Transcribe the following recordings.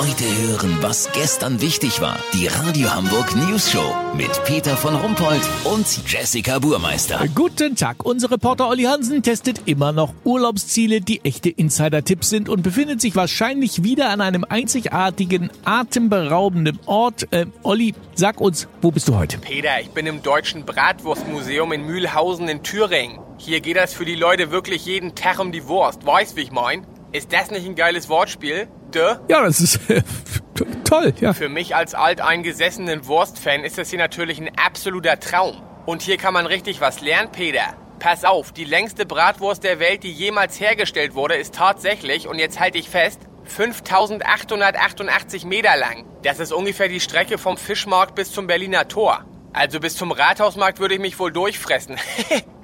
Heute hören, was gestern wichtig war. Die Radio Hamburg News Show mit Peter von Rumpold und Jessica Burmeister. Guten Tag. Unser Reporter Olli Hansen testet immer noch Urlaubsziele, die echte Insider-Tipps sind und befindet sich wahrscheinlich wieder an einem einzigartigen, atemberaubenden Ort. Äh, Olli, sag uns, wo bist du heute? Peter, ich bin im Deutschen Bratwurstmuseum in Mühlhausen in Thüringen. Hier geht das für die Leute wirklich jeden Tag um die Wurst. Weißt, wie ich mein? Ist das nicht ein geiles Wortspiel? Dö? Ja, das ist äh, toll, ja. Für mich als alteingesessenen Wurstfan ist das hier natürlich ein absoluter Traum. Und hier kann man richtig was lernen, Peter. Pass auf, die längste Bratwurst der Welt, die jemals hergestellt wurde, ist tatsächlich, und jetzt halte ich fest, 5888 Meter lang. Das ist ungefähr die Strecke vom Fischmarkt bis zum Berliner Tor. Also bis zum Rathausmarkt würde ich mich wohl durchfressen.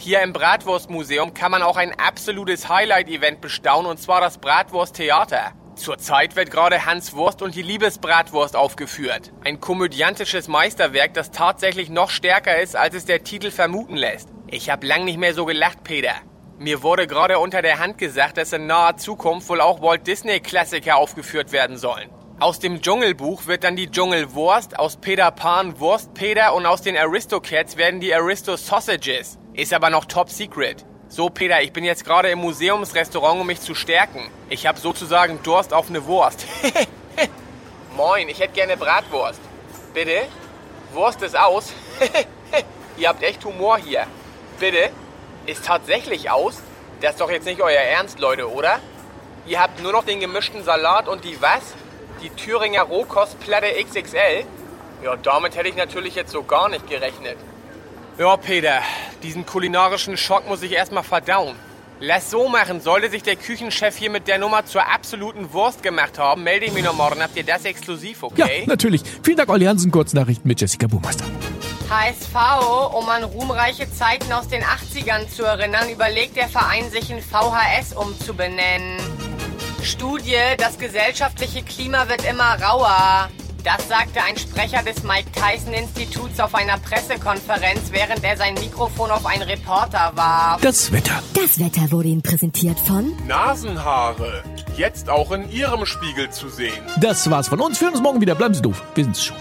Hier im Bratwurstmuseum kann man auch ein absolutes Highlight-Event bestaunen, und zwar das Bratwursttheater. Zurzeit wird gerade Hans Wurst und die Liebesbratwurst aufgeführt. Ein komödiantisches Meisterwerk, das tatsächlich noch stärker ist, als es der Titel vermuten lässt. Ich hab lang nicht mehr so gelacht, Peter. Mir wurde gerade unter der Hand gesagt, dass in naher Zukunft wohl auch Walt Disney-Klassiker aufgeführt werden sollen. Aus dem Dschungelbuch wird dann die Dschungelwurst, aus Peter Pan Wurstpeter und aus den Aristocats werden die Aristo Sausages. Ist aber noch top secret. So, Peter, ich bin jetzt gerade im Museumsrestaurant, um mich zu stärken. Ich habe sozusagen Durst auf eine Wurst. Moin, ich hätte gerne Bratwurst. Bitte? Wurst ist aus? Ihr habt echt Humor hier. Bitte? Ist tatsächlich aus? Das ist doch jetzt nicht euer Ernst, Leute, oder? Ihr habt nur noch den gemischten Salat und die was? Die Thüringer Rohkostplatte XXL? Ja, damit hätte ich natürlich jetzt so gar nicht gerechnet. Ja, Peter, diesen kulinarischen Schock muss ich erstmal verdauen. Lass so machen, sollte sich der Küchenchef hier mit der Nummer zur absoluten Wurst gemacht haben, melde ich mich noch morgen. Habt ihr das exklusiv, okay? Ja, natürlich. Vielen Dank, Olli Hansen. Kurznachrichten mit Jessica Burmeister. HSV, um an ruhmreiche Zeiten aus den 80ern zu erinnern, überlegt der Verein sich in VHS umzubenennen. Studie, das gesellschaftliche Klima wird immer rauer. Das sagte ein Sprecher des Mike Tyson Instituts auf einer Pressekonferenz, während er sein Mikrofon auf einen Reporter warf. Das Wetter. Das Wetter wurde Ihnen präsentiert von Nasenhaare. Jetzt auch in Ihrem Spiegel zu sehen. Das war's von uns. Wir hören uns morgen wieder. Bleiben Sie doof. Wir sind's schon.